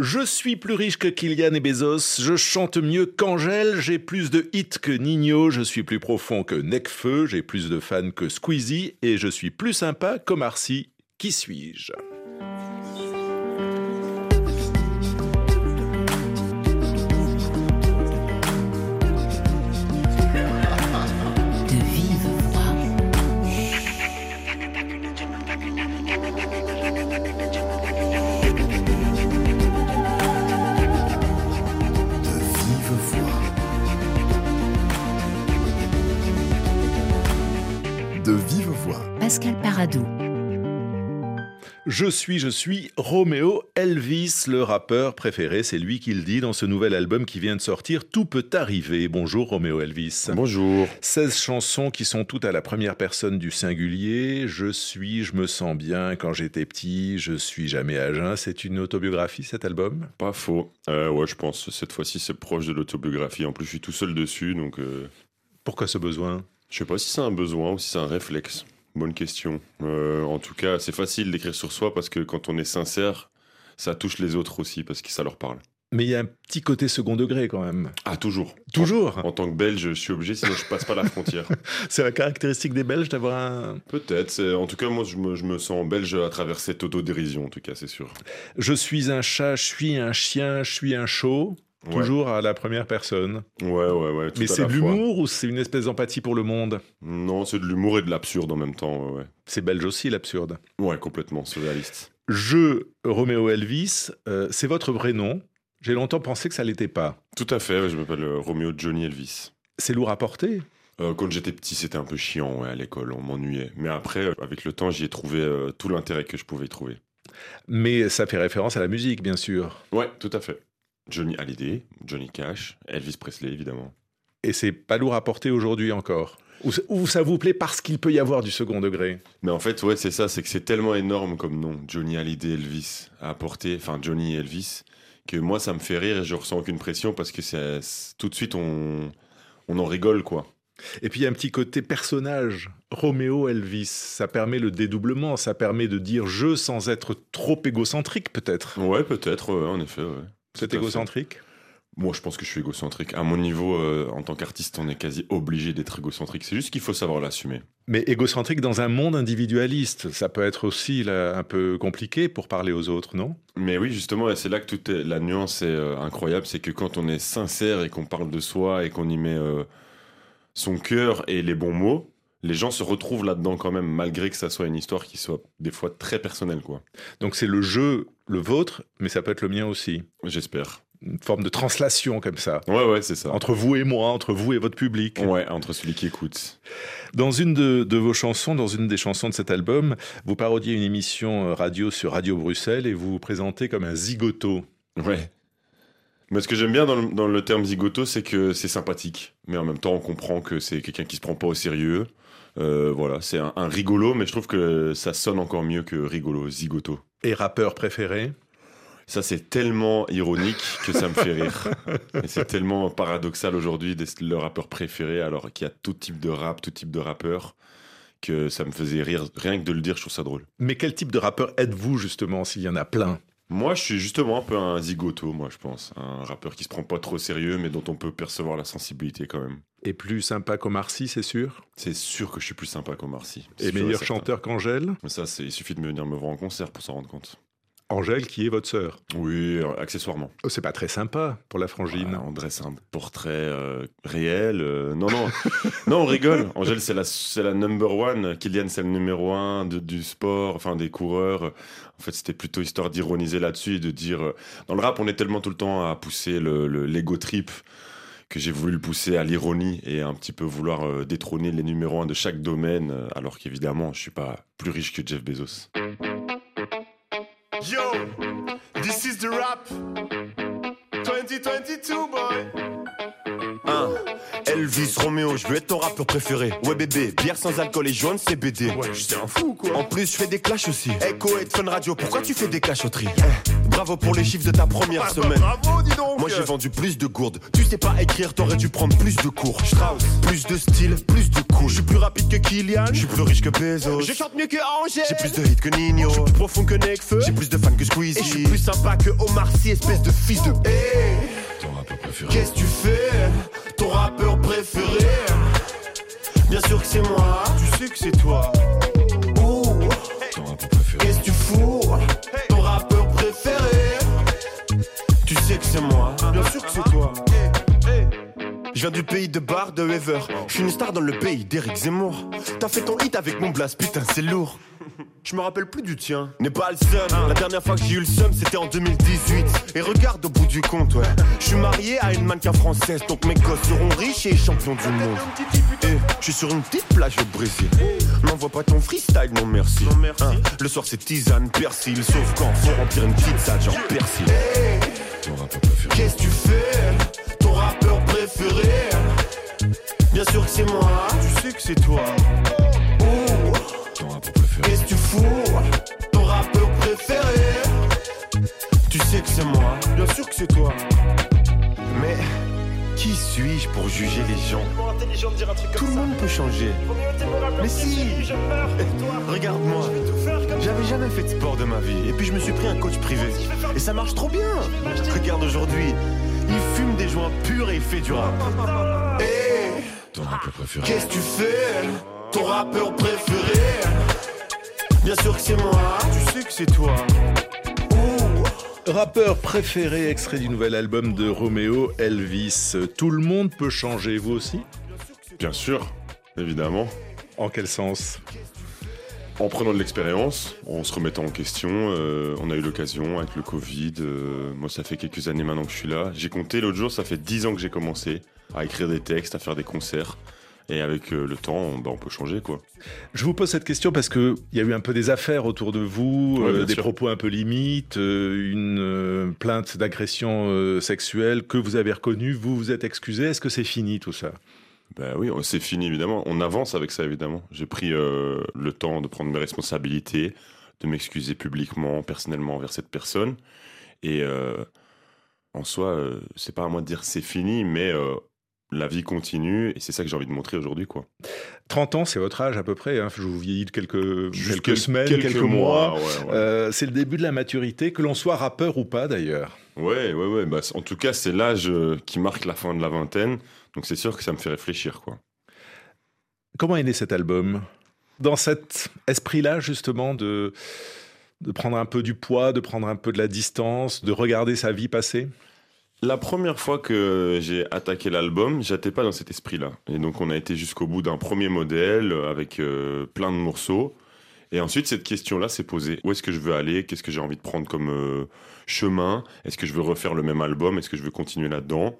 Je suis plus riche que Kylian et Bezos, je chante mieux qu'Angèle, j'ai plus de hits que Nino, je suis plus profond que Necfeu, j'ai plus de fans que Squeezie et je suis plus sympa qu'Omarcy. Qui suis-je? Pascal Paradou. Je suis, je suis Roméo Elvis, le rappeur préféré, c'est lui qui le dit dans ce nouvel album qui vient de sortir, Tout peut arriver. Bonjour Roméo Elvis. Bonjour. 16 chansons qui sont toutes à la première personne du singulier. Je suis, je me sens bien quand j'étais petit, je suis jamais à jeun. C'est une autobiographie cet album? Pas faux. Euh, ouais, je pense cette fois-ci c'est proche de l'autobiographie. En plus, je suis tout seul dessus, donc euh, Pourquoi ce besoin? je sais pas si c'est un besoin ou si c'est un réflexe. Bonne question. Euh, en tout cas, c'est facile d'écrire sur soi parce que quand on est sincère, ça touche les autres aussi parce que ça leur parle. Mais il y a un petit côté second degré quand même. Ah, toujours. Toujours En, en tant que Belge, je suis obligé, sinon je passe pas la frontière. C'est la caractéristique des Belges d'avoir un... Peut-être. En tout cas, moi, je me, je me sens belge à travers cette autodérision, en tout cas, c'est sûr. Je suis un chat, je suis un chien, je suis un Ouais. Toujours à la première personne. Ouais, ouais, ouais. tout Mais c'est de l'humour ou c'est une espèce d'empathie pour le monde? Non, c'est de l'humour et de l'absurde en même temps. Ouais. C'est belge aussi l'absurde. Ouais, complètement surréaliste. Je, Roméo Elvis, euh, c'est votre vrai nom. J'ai longtemps pensé que ça l'était pas. Tout à fait, je m'appelle euh, Roméo Johnny Elvis. C'est lourd à porter. Euh, quand j'étais petit, c'était un peu chiant ouais, à l'école, on m'ennuyait. Mais après, euh, avec le temps, j'y ai trouvé tout l'intérêt que je pouvais y trouver. Mais ça fait référence à la musique, bien sûr. Ouais, tout à fait. Johnny Hallyday, Johnny Cash, Elvis Presley, évidemment. Et c'est pas lourd à porter aujourd'hui encore. Ou, ou ça vous plaît parce qu'il peut y avoir du second degré Mais en fait, ouais, c'est ça, c'est que c'est tellement énorme comme nom, Johnny Hallyday, Elvis, à apporter, enfin Johnny et Elvis, que moi, ça me fait rire et je ressens aucune pression parce que c'est c'est- tout de suite, on, on en rigole, quoi. Et puis il y a un petit côté personnage. Roméo Elvis, ça permet le dédoublement, ça permet de dire je sans être trop égocentrique peut-être. Ouais, peut-être, ouais, en effet, ouais. C'est égocentrique? Moi, je pense que je suis égocentrique. À mon niveau, euh, en tant qu'artiste, on est quasi obligé d'être égocentrique. C'est juste qu'il faut savoir l'assumer. Mais égocentrique dans un monde individualiste, ça peut être aussi là, un peu compliqué pour parler aux autres, non? Mais oui, justement, et c'est là que toute la nuance est euh, incroyable, c'est que quand on est sincère et qu'on parle de soi et qu'on y met euh, son cœur et les bons mots, les gens se retrouvent là-dedans quand même, malgré que ça soit une histoire qui soit des fois très personnelle, quoi. Donc c'est le jeu, le vôtre, mais ça peut être le mien aussi. J'espère. Une forme de translation comme ça. Ouais, ouais, c'est ça. Entre vous et moi, entre vous et votre public. Ouais, entre celui qui écoute. Dans une de, de vos chansons, dans une des chansons de cet album, vous parodiez une émission euh, radio sur Radio Bruxelles et vous vous présentez comme un zigoto. Ouais. Mais ce que j'aime bien dans le, dans le terme zigoto, c'est que c'est sympathique. Mais en même temps, on comprend que c'est quelqu'un qui se prend pas au sérieux. Euh, voilà, c'est un, un rigolo, mais je trouve que ça sonne encore mieux que rigolo, zigoto. Et rappeur préféré? Ça, c'est tellement ironique que ça me fait rire. Et c'est tellement paradoxal aujourd'hui d'être le rappeur préféré, alors qu'il y a tout type de rap, tout type de rappeur, que ça me faisait rire. Rien que de le dire, je trouve ça drôle. Mais quel type de rappeur êtes-vous justement, s'il y en a plein? Moi, je suis justement un peu un zigoto, moi, je pense. Un rappeur qui se prend pas trop sérieux, mais dont on peut percevoir la sensibilité quand même. Et plus sympa qu'Omar Sy, c'est sûr? C'est sûr que je suis plus sympa qu'Omar Sy. Et meilleur chanteur qu'Angèle? Mais ça, c'est- il suffit de me venir me voir en concert pour s'en rendre compte. Angèle qui est votre sœur. Oui, euh, accessoirement. Oh, c'est pas très sympa pour la frangine. Voilà, on dresse un portrait euh, réel. euh, non, non, non, on rigole. Angèle, c'est la, c'est la number one. Kylian, c'est le numéro un de- du sport, enfin des coureurs. En fait, c'était plutôt histoire d'ironiser là-dessus et de dire. euh, dans le rap, on est tellement tout le temps à pousser le, le- l'ego trip que j'ai voulu le pousser à l'ironie et un petit peu vouloir détrôner les numéros un de chaque domaine, alors qu'évidemment, je suis pas plus riche que Jeff Bezos. Yo, this is the rap. 2022, boy. Un. Elvis Romeo, je veux être ton rappeur préféré. Ouais bébé, bière sans alcool et jaune, c'est BD. Ouais, j'étais un fou, quoi. En plus, je fais des clashs aussi. Echo et Fun Radio, pourquoi tu fais des clashs au tri Eh, Bravo pour les chiffres de ta première Bah, bah, semaine. bravo, dis donc. Moi j'ai vendu plus de gourdes. Tu sais pas écrire, t'aurais dû prendre plus de cours. Strauss, plus de style, plus de coups. Je suis plus rapide que Kylian, je suis plus riche que Bezos. Je chante mieux que Angèle. J'ai plus de hits que Nino. Je suis plus profond que Nekfeu. J'ai plus de fans que Squeezie. Et je suis plus sympa que Omar Sy, espèce de fils de. Hey, Ton rappeur préféré. qu'est-ce que tu fais? Ton rappeur préféré? Bien sûr que c'est moi. Tu sais que c'est toi. Ouh, Ton rappeur préféré. qu'est-ce que tu fous? C'est moi. Bien sûr que c'est toi. Je viens du pays de Bar de Weaver. Je suis une star dans le pays d'Eric Zemmour. T'as fait ton hit avec mon blast, putain, c'est lourd. Je me rappelle plus du tien. N'est pas le seum. La dernière fois que j'ai eu le seum, c'était en 2018. Et regarde au bout du compte, ouais. Je suis marié à une mannequin française, donc mes gosses seront riches et champions du monde. Et je suis sur une petite plage au Brésil. M'envoie pas ton freestyle, non merci. Hein, le soir c'est tisane, persil, sauf quand faut remplir une petite salle genre persil. Préféré. Qu'est-ce que tu fais Ton rappeur préféré Bien sûr que c'est moi. Tu sais que c'est toi. Ouh, Ton rappeur préféré. qu'est-ce que tu fous Ton rappeur préféré Tu sais que c'est moi. Bien sûr que c'est toi. Mais qui suis-je pour juger les gens Tout le monde peut changer. Mais si Regarde-moi. J'avais jamais fait de sport de ma vie. Et puis je me suis pris un coach privé. Et ça marche trop bien. Regarde aujourd'hui. Il fume des joints purs et il fait du rap. Ton rappeur préféré. qu'est-ce que tu fais Ton rappeur préféré Bien sûr que c'est moi. Tu sais que c'est toi. Rappeur préféré, extrait du nouvel album de Roméo, Elvis. Tout le monde peut changer, vous aussi? Bien sûr, évidemment. En quel sens? En prenant de l'expérience, en se remettant en question, euh, on a eu l'occasion avec le Covid. euh, moi, ça fait quelques années maintenant que je suis là. J'ai compté l'autre jour, ça fait 10 ans que j'ai commencé à écrire des textes, à faire des concerts. Et avec euh, le temps, on, bah, on peut changer, quoi. Je vous pose cette question parce qu'il y a eu un peu des affaires autour de vous, Ouais, euh, des sûr. propos un peu limites, euh, une euh, plainte d'agression sexuelle que vous avez reconnue, vous vous êtes excusé. Est-ce que c'est fini tout ça? Ben oui, c'est fini, évidemment. On avance avec ça, évidemment. J'ai pris le temps de prendre mes responsabilités, de m'excuser publiquement, personnellement envers cette personne. Et en soi, c'est pas à moi de dire c'est fini, mais la vie continue et c'est ça que j'ai envie de montrer aujourd'hui, quoi. 30 ans, c'est votre âge à peu près. hein. Je vous vieillis de quelques, Juste quelques quel- semaines, quelques, mois. ouais, ouais. Euh, c'est le début de la maturité, que l'on soit rappeur ou pas d'ailleurs. Ouais, ouais, ouais. Bah, en tout cas, c'est l'âge euh, qui marque la fin de la vingtaine. Donc c'est sûr que ça me fait réfléchir, quoi. Comment est né cet album? Dans cet esprit-là, justement, de, de prendre un peu du poids, de prendre un peu de la distance, de regarder sa vie passer? La première fois que j'ai attaqué l'album, j'étais pas dans cet esprit-là. Et donc on a été jusqu'au bout d'un premier modèle euh, avec euh, plein de morceaux. Et ensuite cette question-là s'est posée. Où est-ce que je veux aller? Qu'est-ce que j'ai envie de prendre comme euh, chemin? Est-ce que je veux refaire le même album? Est-ce que je veux continuer là-dedans?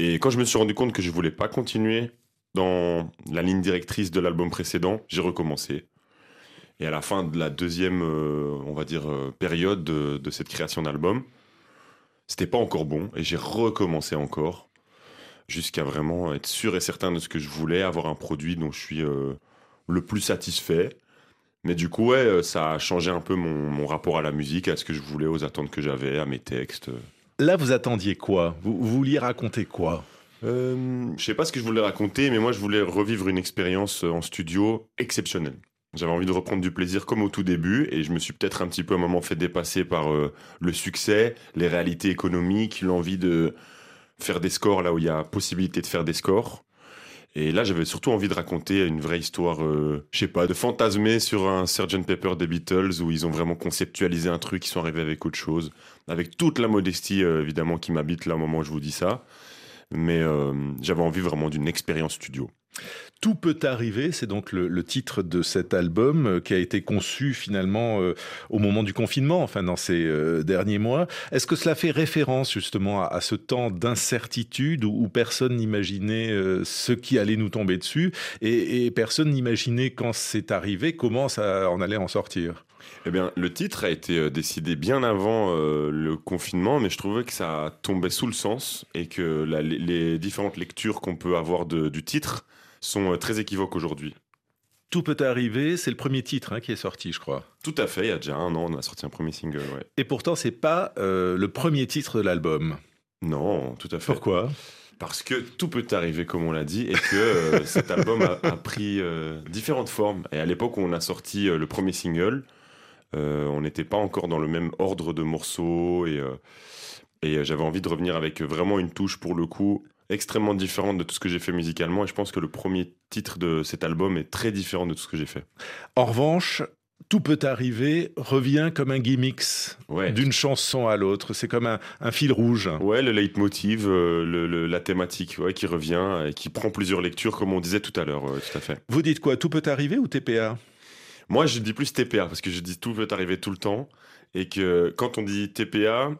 Et quand je me suis rendu compte que je voulais pas continuer dans la ligne directrice de l'album précédent, j'ai recommencé. Et à la fin de la deuxième, on va dire, période de, de cette création d'album, c'était pas encore bon et j'ai recommencé encore jusqu'à vraiment être sûr et certain de ce que je voulais, avoir un produit dont je suis euh, le plus satisfait. Mais du coup, ouais, euh, ça a changé un peu mon, mon rapport à la musique, à ce que je voulais, aux attentes que j'avais, à mes textes. Là, vous attendiez quoi? Vous, vous vouliez raconter quoi? Euh, je sais pas ce que je voulais raconter, mais moi, je voulais revivre une expérience euh, en studio exceptionnelle. J'avais envie de reprendre du plaisir comme au tout début, et je me suis peut-être un petit peu à un moment fait dépasser par euh, le succès, les réalités économiques, l'envie de faire des scores là où il y a possibilité de faire des scores. Et là, j'avais surtout envie de raconter une vraie histoire, euh, je sais pas, de fantasmer sur un Sgt Pepper des Beatles où ils ont vraiment conceptualisé un truc, ils sont arrivés avec autre chose, avec toute la modestie euh, évidemment qui m'habite là au moment où je vous dis ça. Mais j'avais envie vraiment d'une expérience studio. Tout peut arriver, c'est donc le, titre de cet album euh, qui a été conçu finalement euh, au moment du confinement, enfin dans ces euh, derniers mois. Est-ce que cela fait référence justement à, ce temps d'incertitude où, personne n'imaginait ce qui allait nous tomber dessus et, personne n'imaginait quand c'est arrivé comment ça on allait en sortir? Eh bien, le titre a été décidé bien avant le confinement, mais je trouvais que ça tombait sous le sens et que les, différentes lectures qu'on peut avoir du titre sont euh, très équivoques aujourd'hui. Tout peut arriver, c'est le premier titre hein, qui est sorti, je crois. Tout à fait, il y a déjà un an, on a sorti un premier single, ouais. Et pourtant, c'est pas euh, le premier titre de l'album. Non, tout à fait. Pourquoi? Parce que tout peut arriver, comme on l'a dit, et que euh, cet album a, a pris euh, différentes formes. Et à l'époque où on a sorti le premier single, on n'était pas encore dans le même ordre de morceaux, et, et j'avais envie de revenir avec vraiment une touche, pour le coup, extrêmement différente de tout ce que j'ai fait musicalement. Et je pense que le premier titre de cet album est très différent de tout ce que j'ai fait. En revanche, Tout peut arriver revient comme un gimmick Ouais. d'une chanson à l'autre. C'est comme un, un fil rouge. Ouais, le leitmotiv, euh, le- le- la thématique ouais, qui revient et qui prend plusieurs lectures, comme on disait tout à l'heure, ouais, tout à fait. Vous dites quoi? Tout peut arriver ou TPA Moi, je dis plus TPA parce que je dis tout peut arriver tout le temps et que quand on dit TPA,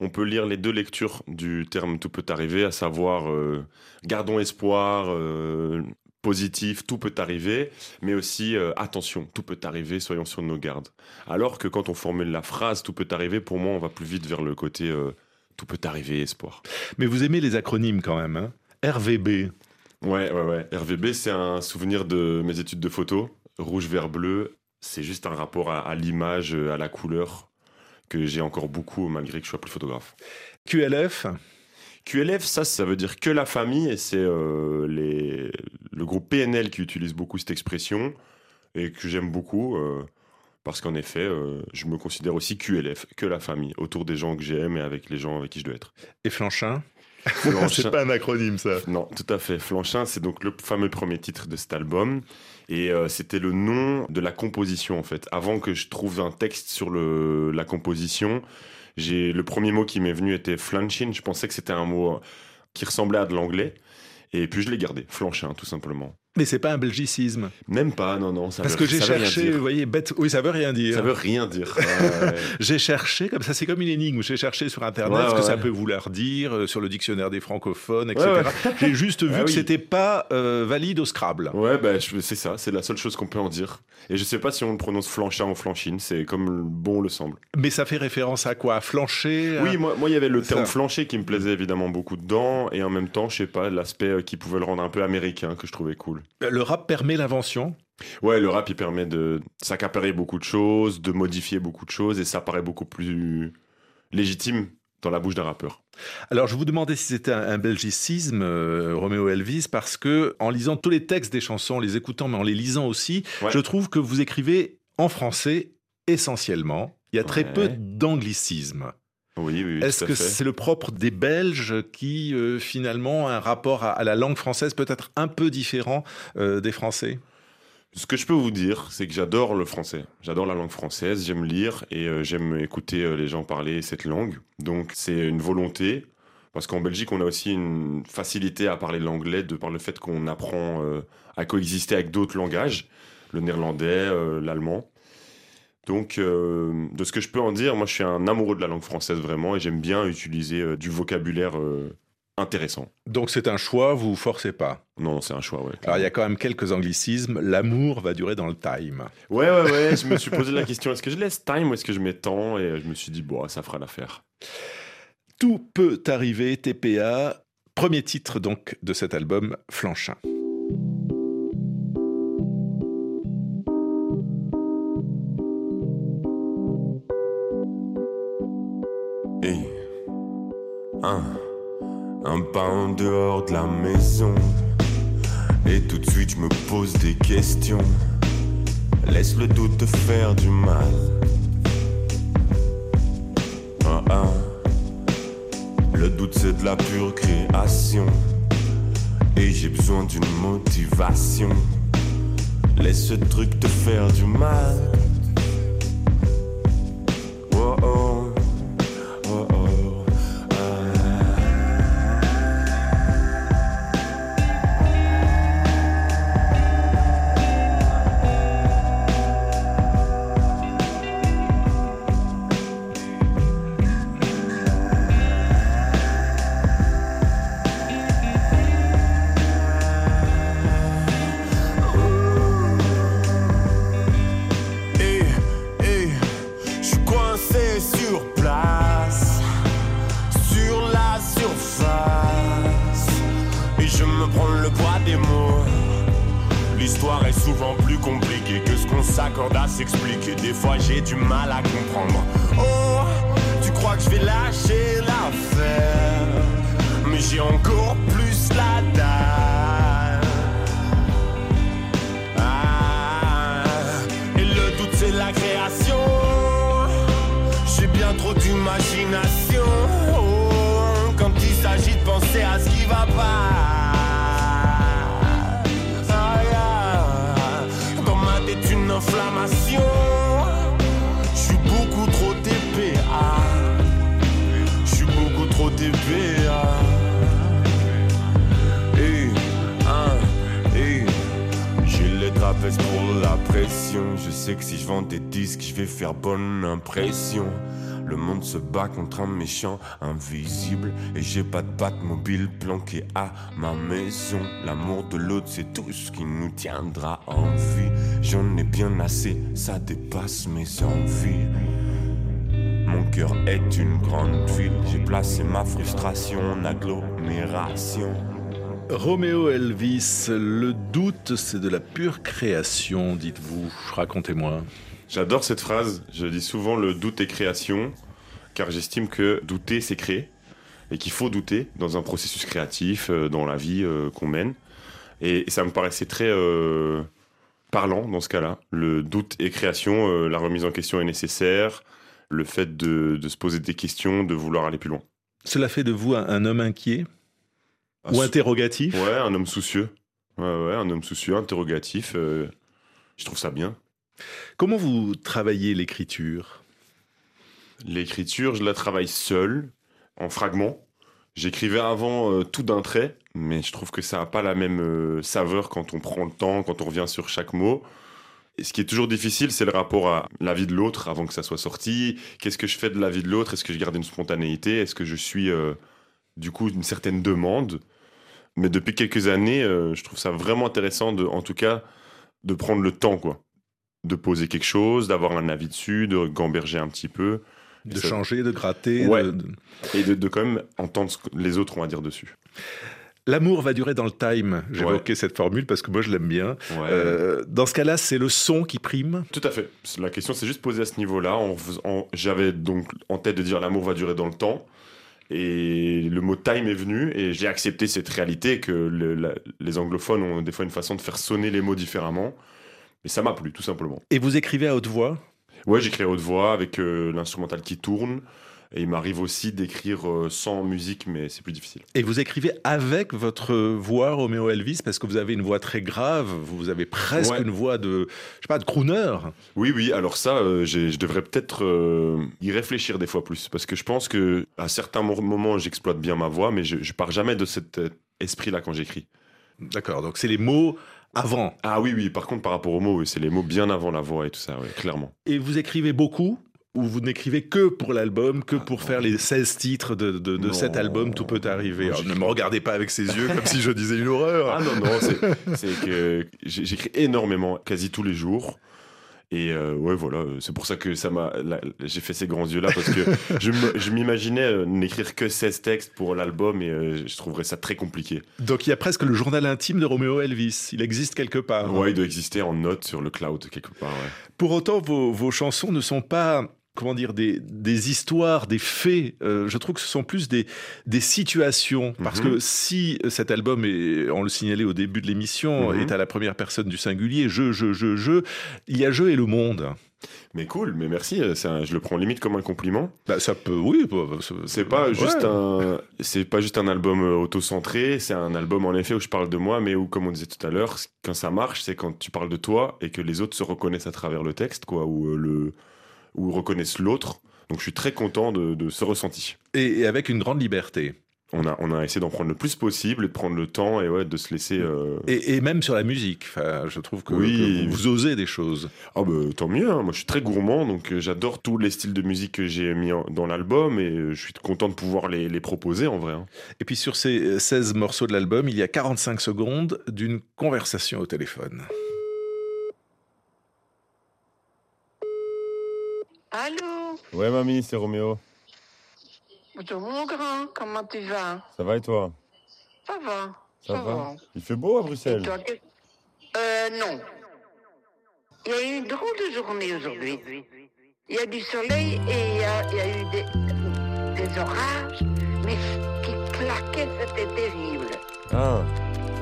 on peut lire les deux lectures du terme tout peut arriver, à savoir euh, gardons espoir, euh, positif, tout peut arriver, mais aussi euh, attention, tout peut arriver, soyons sur nos gardes. Alors que quand on formule la phrase tout peut arriver, pour moi, on va plus vite vers le côté tout peut arriver, espoir. Mais vous aimez les acronymes quand même. hein? RVB. Ouais, ouais, ouais. RVB, c'est un souvenir de mes études de photo. Rouge, vert, bleu, c'est juste un rapport à, à l'image, à la couleur, que j'ai encore beaucoup malgré que je sois plus photographe. QLF. QLF, ça, ça veut dire que la famille, et c'est euh, les, le groupe PNL qui utilise beaucoup cette expression, et que j'aime beaucoup, euh, parce qu'en effet, euh, je me considère aussi QLF, que la famille, autour des gens que j'aime et avec les gens avec qui je dois être. Et Flanchin. Flanchin- C'est pas un acronyme ça. Non, tout à fait. Flanchin, c'est donc le fameux premier titre de cet album. Et euh, c'était le nom de la composition, en fait. Avant que je trouve un texte sur la composition, j'ai le premier mot qui m'est venu était flanchin. Je pensais que c'était un mot qui ressemblait à de l'anglais. Et puis je l'ai gardé, flanchin, tout simplement. Mais c'est pas un belgicisme. Même pas, non, non. Ça Parce veut- que j'ai cherché, vous voyez, bête. Oui, ça veut rien dire. Ça veut rien dire. J'ai cherché, comme ça, c'est comme une énigme. J'ai cherché sur Internet Ouais, ce que ça peut vouloir dire, euh, sur le dictionnaire des francophones, etc. Ouais, J'ai juste vu Ah que oui. c'était pas euh, valide au Scrabble. Ouais, bah, c'est ça, c'est la seule chose qu'on peut en dire. Et je sais pas si on le prononce flanchin ou flanchine, c'est comme bon le semble. Mais ça fait référence à quoi? Flancher à- Oui, moi, moi, il y avait le terme flancher qui me plaisait évidemment beaucoup dedans, et en même temps, je sais pas, l'aspect euh, qui pouvait le rendre un peu américain que je trouvais cool. Le rap permet l'invention. Ouais, le rap, il permet de s'accaparer beaucoup de choses, de modifier beaucoup de choses, et ça paraît beaucoup plus légitime dans la bouche d'un rappeur. Alors, je vous demandais si c'était un, un belgicisme, euh, Roméo Elvis, parce que en lisant tous les textes des chansons, en les écoutant, mais en les lisant aussi, Ouais. je trouve que vous écrivez en français essentiellement. Il y a très Ouais. peu d'anglicisme. Oui, oui, oui, Est-ce que c'est le propre des Belges qui, euh, finalement, ont un rapport à, à la langue française peut-être un peu différent euh, des Français? Ce que je peux vous dire, c'est que j'adore le français. J'adore la langue française, j'aime lire et euh, j'aime écouter les gens parler cette langue. Donc c'est une volonté, parce qu'en Belgique, on a aussi une facilité à parler l'anglais de par le fait qu'on apprend à coexister avec d'autres langages, le néerlandais, l'allemand. Donc, euh, de ce que je peux en dire, moi je suis un amoureux de la langue française vraiment et j'aime bien utiliser euh, du vocabulaire euh, intéressant. Donc c'est un choix, vous vous forcez pas? Non, c'est un choix, ouais. Alors il y a quand même quelques anglicismes. L'amour va durer dans le time. Ouais, ouais, ouais. je me suis posé la question est-ce que je laisse time ou est-ce que je mets temps? Et je me suis dit, bon, ça fera l'affaire. Tout peut arriver, TPA. Premier titre donc de cet album, Flanchin. Un, un pas en dehors de la maison. Et tout de suite, je me pose des questions. Laisse le doute te faire du mal. Ah, ah. Le doute, c'est de la pure création. Et j'ai besoin d'une motivation. Laisse ce truc te faire du mal. L'histoire est souvent plus compliquée que ce qu'on s'accorde à s'expliquer. Des fois j'ai du mal à comprendre. Oh, tu crois que je vais lâcher l'affaire, mais j'ai encore plus la dalle. Ah, et le doute c'est la création. J'ai bien trop d'imagination oh, quand il s'agit de penser à ce qui va pas. Inflammation. Je suis beaucoup trop TPA. Je suis beaucoup trop TPA. Hey, hein, hey. J'ai les trapèzes pour la pression. Je sais que si je vends des disques, je vais faire bonne impression. Le monde se bat contre un méchant invisible. Et j'ai pas de patte mobile planquée à ma maison. L'amour de l'autre, c'est tout ce qui nous tiendra en vie. J'en ai bien assez, ça dépasse mes envies. Mon cœur est une grande ville. J'ai placé ma frustration en agglomération. Roméo Elvis, le doute, c'est de la pure création, dites-vous. Racontez-moi. J'adore cette phrase. Je dis souvent le doute est création, car j'estime que douter, c'est créer. Et qu'il faut douter dans un processus créatif, euh, dans la vie euh, qu'on mène. Et, ça me paraissait très euh, parlant dans ce cas-là. Le doute est création, euh, la remise en question est nécessaire, le fait de, de se poser des questions, de vouloir aller plus loin. Cela fait de vous un, un homme inquiet Un ou interrogatif? Ouais, un homme soucieux. Ouais, ouais, un homme soucieux, interrogatif. euh, je trouve ça bien. Comment vous travaillez l'écriture? L'écriture, je la travaille seule, en fragments. J'écrivais avant euh, tout d'un trait, mais je trouve que ça n'a pas la même euh, saveur quand on prend le temps, quand on revient sur chaque mot. Et ce qui est toujours difficile, c'est le rapport à la vie de l'autre avant que ça soit sorti. Qu'est-ce que je fais de la vie de l'autre? Est-ce que je garde une spontanéité? Est-ce que je suis euh, du coup une certaine demande? Mais depuis quelques années, je trouve ça vraiment intéressant, de, en tout cas, de prendre le temps, quoi. De poser quelque chose, d'avoir un avis dessus, de gamberger un petit peu. De Ça- changer, de gratter Ouais. de- Et de, de quand même entendre ce que les autres ont à dire dessus. L'amour va durer dans le time. J'évoquais cette formule parce que moi je l'aime bien. Ouais. Euh, dans ce cas-là, c'est le son qui prime. Tout à fait. La question s'est juste posée à ce niveau-là. J'avais donc en tête de dire l'amour va durer dans le temps. Et le mot time est venu et j'ai accepté cette réalité que le- la- les anglophones ont des fois une façon de faire sonner les mots différemment. Et ça m'a plu, tout simplement. Et vous écrivez à haute voix? Ouais, j'écris à haute voix avec euh, l'instrumental qui tourne. Et il m'arrive aussi d'écrire euh, sans musique, mais c'est plus difficile. et vous écrivez avec votre voix Roméo Elvis parce que vous avez une voix très grave. Vous avez presque Ouais. une voix de, je sais pas, de crooner. Oui, oui, alors ça, euh, je devrais peut-être euh, y réfléchir des fois plus. Parce que je pense que à certains mo- moments, j'exploite bien ma voix, mais je, je pars jamais de cet esprit-là quand j'écris. D'accord. Donc c'est les mots avant. Ah oui, oui, par contre, par rapport aux mots, oui, c'est les mots bien avant la voix et tout ça, oui, clairement. Et vous écrivez beaucoup ou vous n'écrivez que pour l'album, que pour faire les 16 titres de, de- cet album Tout peut arriver Alors, Ne j'écris- me regardez pas avec ces yeux comme si je disais une horreur. Ah non, non, c'est- que j'écris énormément, quasi tous les jours. Et euh, ouais, voilà, euh, c'est pour ça que ça m'a. J'ai fait ces grands yeux-là parce que je m'imaginais euh, n'écrire que 16 textes pour l'album et euh, je trouverais ça très compliqué. Donc il y a presque le journal intime de Roméo Elvis. Il existe quelque part. Ouais, il doit exister en note sur le cloud quelque part. Ouais. Pour autant, vos, vos chansons ne sont pas comment dire des, des histoires, des faits. Euh, je trouve que ce sont plus des, des situations. Parce Mhm. que si cet album, est, on le signalait au début de l'émission, Mhm. est à la première personne du singulier, je, je, je, je, il y a je et le monde. Mais cool, mais merci. euh, c'est un- je le prends limite comme un compliment. Bah, ça peut, oui. bah, ça- C'est pas ouais. juste un, c'est pas juste un album euh, auto-centré. C'est un album en effet où je parle de moi, mais où, comme on disait tout à l'heure, quand ça marche, c'est quand tu parles de toi et que les autres se reconnaissent à travers le texte, quoi, ou euh, le, ou reconnaissent l'autre. Donc je suis très content de, de ce ressenti. Et, et avec une grande liberté. On a, on a essayé d'en prendre le plus possible et de prendre le temps et ouais, de se laisser. euh, Et, et même sur la musique. Je trouve que, Oui. que vous osez des choses. Ah bah tant mieux, hein. moi je suis très gourmand, donc euh, j'adore tous les styles de musique que j'ai mis en- dans l'album et euh, je suis content de pouvoir les, les proposer en vrai. hein. Et puis sur ces 16 morceaux de l'album, il y a 45 secondes d'une conversation au téléphone. Allô Ouais, mamie, c'est Roméo. Bonjour mon grand, comment tu vas Ça va et toi Ça va. Ça va Il fait beau à Bruxelles toi, Euh, Euh, non. Il y a eu une drôle de journée aujourd'hui. Il y a du soleil et il y a, il y a eu des, des orages, mais ce qui claquait, c'était terrible. Ah,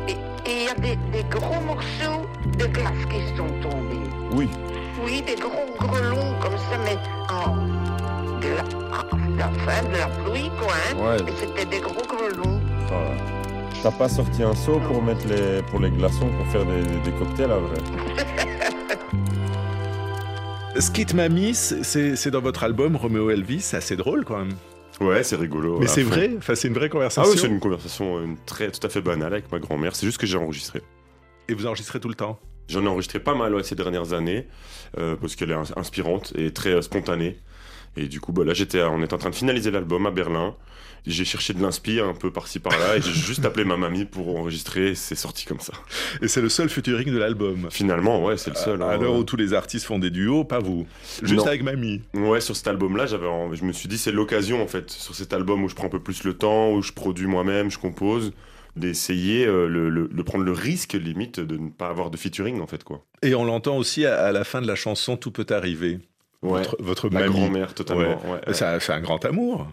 Et et il y a des, des gros morceaux de glace qui sont tombés. oui. Oui, des gros grelons comme ça, mais en de la, fin de la pluie, quoi. Hein? Ouais. Mais c'était des gros grelons. Ah. T'as pas sorti un seau pour mettre les, pour les glaçons, pour faire des, des cocktails, à vrai Skit Mamie, c'est c'est dans votre album Romeo Elvis, c'est assez drôle quand même. Ouais, c'est rigolo. Mais c'est vrai, enfin, c'est une vraie Ah conversation. oui, c'est une conversation euh, une très, tout à fait banale avec ma grand-mère. C'est juste que j'ai enregistré. Et vous enregistrez tout le temps. J'en ai enregistré pas mal ouais, ces dernières années, euh, parce qu'elle est ins- inspirante et très euh, spontanée. Et du coup, bah, là, j'étais, on est en train de finaliser l'album à Berlin. J'ai cherché de l'inspi un peu par-ci par-là et j'ai juste appelé ma mamie pour enregistrer. C'est sorti comme ça. Et c'est le seul featuring de l'album. Finalement, ouais, c'est le seul. À hein. l'heure où tous les artistes font des duos, pas vous. Juste Non. avec Mamie. Ouais, sur cet album-là, j'avais, je me suis dit c'est l'occasion en fait, sur cet album où je prends un peu plus le temps, où je produis moi-même, je compose, d'essayer euh, le- le- de prendre le risque limite de ne pas avoir de featuring en fait quoi. Et on l'entend aussi à, à la fin de la chanson Tout peut arriver. Ouais. Votre, votre grand-mère totalement. ouais. C'est un- c'est un grand amour.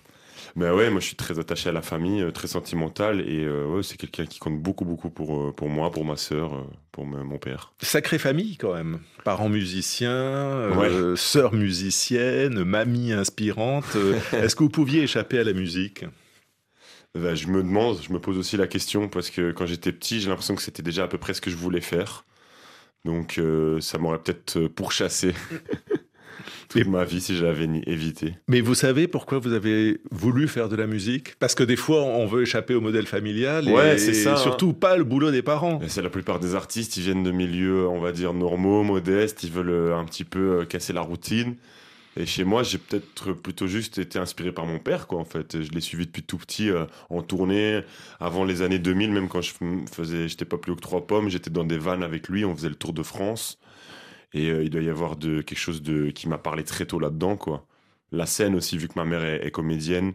Mais ouais, moi je suis très attaché à la famille, euh, très sentimental et euh, ouais, c'est quelqu'un qui compte beaucoup beaucoup pour pour moi, pour ma sœur, pour me- mon père. Sacrée famille quand même. Parents musiciens, euh, sœurs musiciennes, mamie inspirante. Est-ce que vous pouviez échapper à la musique? Bah, je me demande, je me pose aussi la question parce que quand j'étais petit, j'ai l'impression que c'était déjà à peu près ce que je voulais faire. Donc euh, ça m'aurait peut-être euh, pourchassé toute ma vie si je l'avais évité. Mais vous savez pourquoi vous avez voulu faire de la musique? Parce que des fois, on veut échapper au modèle familial et, Ouais, c'est ça, et hein. surtout pas le boulot des parents. C'est la plupart des artistes, ils viennent de milieux, on va dire, normaux, modestes, ils veulent euh, un petit peu casser la routine. Et chez moi, j'ai peut-être plutôt juste été inspiré par mon père, quoi, en fait. Je l'ai suivi depuis tout petit euh, en tournée, avant les années 2000, même quand je faisais, j'étais pas plus haut que trois pommes, j'étais dans des vannes avec lui, on faisait le tour de France. Et euh, il doit y avoir quelque chose de, qui m'a parlé très tôt là-dedans, quoi. La scène aussi, vu que ma mère est, comédienne,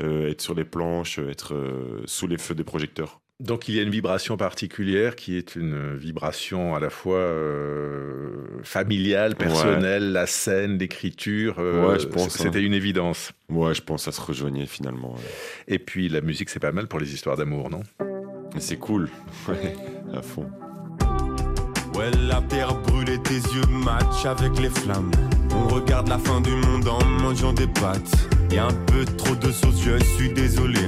euh, être sur les planches, être sous les feux des projecteurs. Donc il y a une vibration particulière qui est une vibration à la fois euh, familiale, personnelle, la scène, l'écriture. euh, Ouais, je pense, C'était hein. une évidence. Ouais, je pense ça se rejoignait finalement. ouais. Et puis la musique, c'est pas mal pour les histoires d'amour, non? C'est cool. Ouais, à fond. Ouais, la terre brûle et tes yeux matchent avec les flammes. On regarde la fin du monde en mangeant des pâtes. Y a un peu trop de sauce, je suis désolé.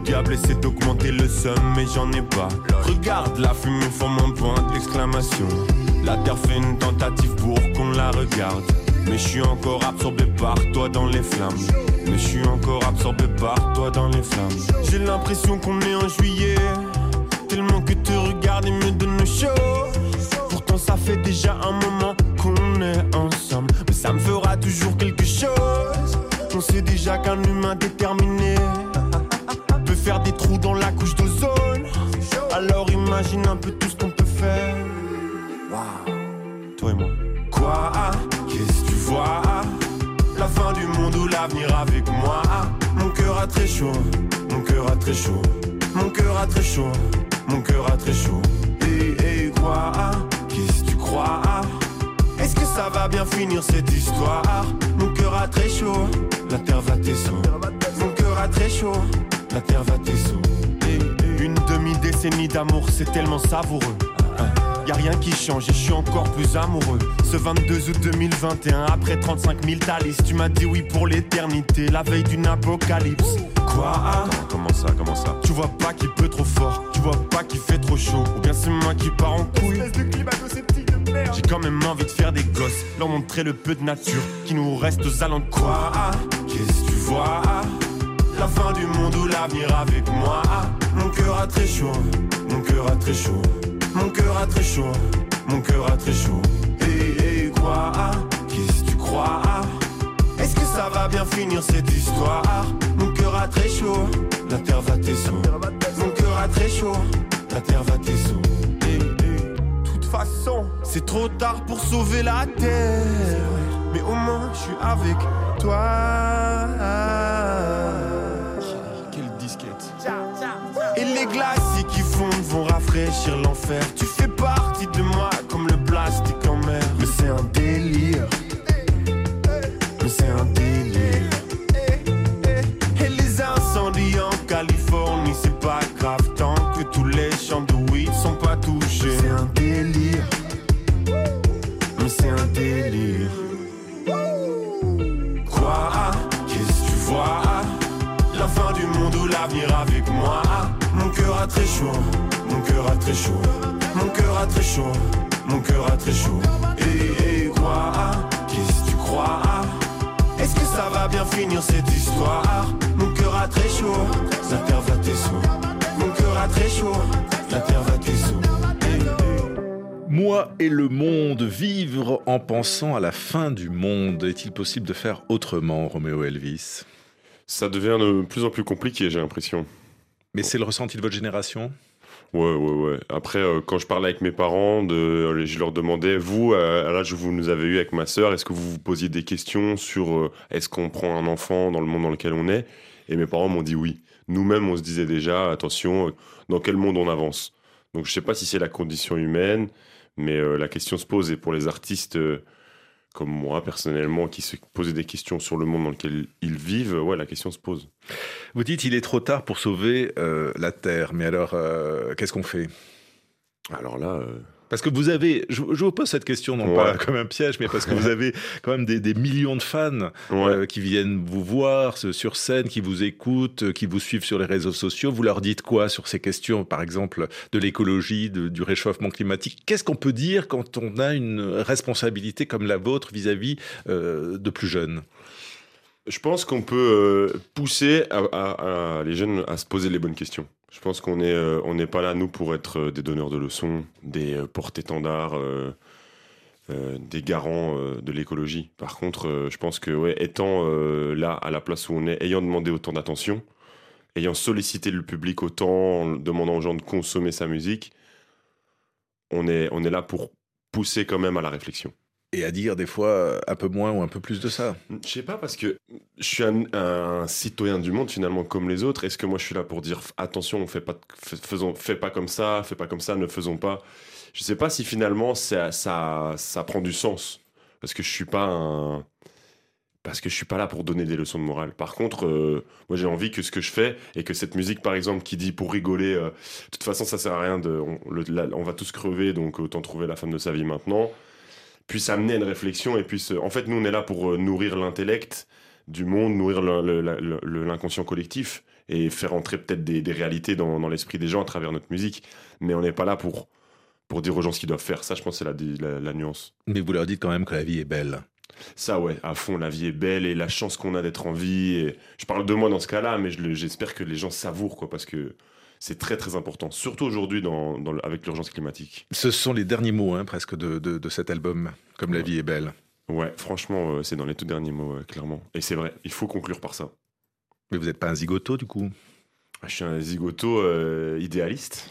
Le diable essaie d'augmenter le somme, mais j'en ai pas. Regarde la fumée forme un point d'exclamation. La terre fait une tentative pour qu'on la regarde. Mais je suis encore absorbé par toi dans les flammes. Mais je suis encore absorbé par toi dans les flammes. J'ai l'impression qu'on est en juillet. Tellement que te regarder me donne chaud. Pourtant ça fait déjà un moment qu'on est ensemble Mais ça me fera toujours quelque chose On sait déjà qu'un humain déterminé imagine un peu tout ce qu'on peut faire. Waouh. Toi et moi. Quoi? Qu'est-ce que tu vois? La fin du monde ou l'avenir avec moi? Mon cœur a très chaud. Mon cœur a très chaud. Mon cœur a très chaud. Mon cœur a très chaud. Et, et quoi? Qu'est-ce que tu crois? Est-ce que ça va bien finir cette histoire? Mon cœur a très chaud. La terre va tes sauts Mon cœur a très chaud. La terre va tes sauts Une demi-décennie d'amour c'est tellement savoureux Y a rien qui change et je suis encore plus amoureux. Ce 22 août 2021, après 35 000 talis, tu m'as dit oui pour l'éternité, la veille d'une apocalypse. Quoi Comment ça Comment ça? Tu vois pas qu'il peut trop fort, tu vois pas qu'il fait trop chaud, ou bien c'est moi qui pars en couille. J'ai quand même envie de faire des gosses, leur montrer le peu de nature qui nous reste aux alentours. Quoi Qu'est-ce que tu vois La fin du monde ou l'avenir avec moi Mon cœur a très chaud, mon cœur a très chaud, mon cœur a très chaud, mon cœur a très chaud. Et, et quoi Qu'est-ce que tu crois Est-ce que ça va bien finir cette histoire Mon cœur a très chaud, la terre va tes. Mon cœur a très chaud, la terre va tes façon, c'est trop tard pour sauver la terre. Mais au moins, je suis avec toi. Glaciers qui fondent vont rafraîchir l'enfer. Tu fais partie très chaud, mon cœur a très chaud, mon cœur a très chaud, mon cœur a très chaud. Et, et quoi Qu'est-ce que tu crois Est-ce que ça va bien finir cette histoire? Mon cœur a très chaud, la terre va tes sous. Mon cœur a très chaud, la terre va tes et... Moi et le monde, vivre en pensant à la fin du monde. Est-il possible de faire autrement, Roméo Elvis? Ça devient de plus en plus compliqué, j'ai l'impression. Mais c'est le ressenti de votre génération? Ouais, ouais, ouais. Après, euh, quand je parlais avec mes parents, de, je leur demandais, vous, euh, à l'âge où vous nous avez eu avec ma sœur, est-ce que vous vous posiez des questions sur euh, est-ce qu'on prend un enfant dans le monde dans lequel on est? Et mes parents m'ont dit oui. Nous-mêmes, on se disait déjà, attention, euh, dans quel monde on avance? Donc, je sais pas si c'est la condition humaine, mais euh, la question se pose. Et pour les artistes euh, comme moi, personnellement, qui se posaient des questions sur le monde dans lequel ils vivent, ouais, la question se pose. Vous dites il est trop tard pour sauver euh, la Terre, mais alors euh, qu'est-ce qu'on fait? Alors là, euh, Parce que vous avez, je, je vous pose cette question non Ouais. pas comme un piège, mais parce que vous avez quand même des, des millions de fans ouais. euh, qui viennent vous voir sur scène, qui vous écoutent, euh, qui vous suivent sur les réseaux sociaux. Vous leur dites quoi sur ces questions, par exemple, de l'écologie, du réchauffement climatique? Qu'est-ce qu'on peut dire quand on a une responsabilité comme la vôtre vis-à-vis euh, de plus jeunes? Je pense qu'on peut euh, pousser à, à- à les jeunes à se poser les bonnes questions. Je pense qu'on euh, n'est pas là nous pour être euh, des donneurs de leçons, des euh, porte-étendards, euh, des garants de l'écologie. Par contre, je pense que étant là à la place où on est, ayant demandé autant d'attention, ayant sollicité le public autant, en demandant aux gens de consommer sa musique, on est là pour pousser quand même à la réflexion. Et à dire des fois un peu moins ou un peu plus de ça. Je sais pas parce que je suis un, citoyen du monde finalement comme les autres. Est-ce que moi je suis là pour dire attention, on fait pas, fais- faisons, fais pas comme ça, fais pas comme ça, ne faisons pas. Je sais pas si finalement ça, ça, ça prend du sens parce que je suis pas un, parce que je suis pas là pour donner des leçons de morale. Par contre, euh, moi j'ai envie que ce que je fais et que cette musique par exemple qui dit pour rigoler, euh, de toute façon ça sert à rien on, on va tous crever donc autant trouver la femme de sa vie maintenant puisse amener à une réflexion et puisse. En fait, nous, on est là pour euh, nourrir l'intellect du monde, nourrir l'inconscient collectif et faire entrer peut-être des, des réalités dans, dans l'esprit des gens à travers notre musique. Mais on n'est pas là pour, pour dire aux gens ce qu'ils doivent faire. Ça, je pense, c'est la, la, la nuance. Mais vous leur dites quand même que la vie est belle. Ça, ouais, à fond, la vie est belle et la chance qu'on a d'être en vie. Et je parle de moi dans ce cas-là, mais je j'espère que les gens savourent, quoi, parce que c'est très, très important. Surtout aujourd'hui dans, avec l'urgence climatique. Ce sont les derniers mots hein, presque de, de- de cet album, comme la vie est belle. Ouais, franchement, euh, c'est dans les tout derniers mots, euh, clairement. Et c'est vrai, il faut conclure par ça. Mais vous n'êtes pas un zigoto du coup? Je suis un zigoto euh, idéaliste.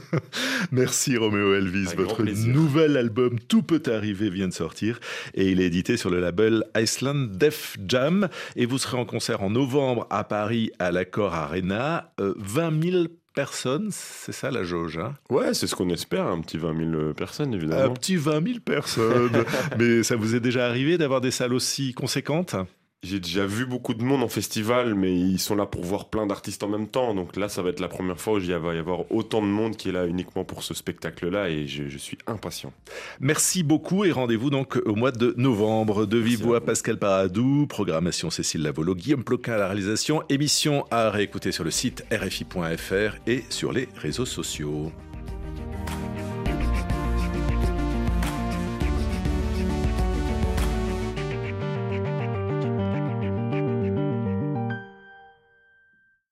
Merci Roméo Elvis. Votre nouvel album Tout peut arriver vient de sortir et il est édité sur le label Iceland Def Jam. Et vous serez en concert en novembre à Paris à l'Accor Arena. Euh, 20 000 personnes, c'est ça la jauge hein? Ouais, c'est ce qu'on espère, un petit 20 000 personnes, Un évidemment. petit 20 000 personnes. Mais ça vous est déjà arrivé d'avoir des salles aussi conséquentes? J'ai déjà vu beaucoup de monde en festival, mais ils sont là pour voir plein d'artistes en même temps. Donc là, ça va être la première fois où il va y avoir autant de monde qui est là uniquement pour ce spectacle-là, et je, je suis impatient. Merci beaucoup et rendez-vous donc au mois de novembre. De vous. Pascal Paradou, programmation Cécile Lavolo, Guillaume Ploquin à la réalisation, émission à réécouter sur le site rfi.fr et sur les réseaux sociaux.